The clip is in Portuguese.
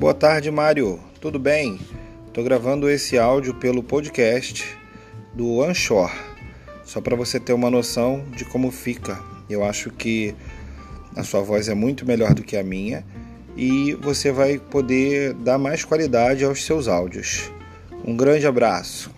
Boa tarde, Mário. Tudo bem? Estou gravando esse áudio pelo podcast do Anchor, só para você ter uma noção de como fica. Eu acho que a sua voz é muito melhor do que a minha e você vai poder dar mais qualidade aos seus áudios. Um grande abraço.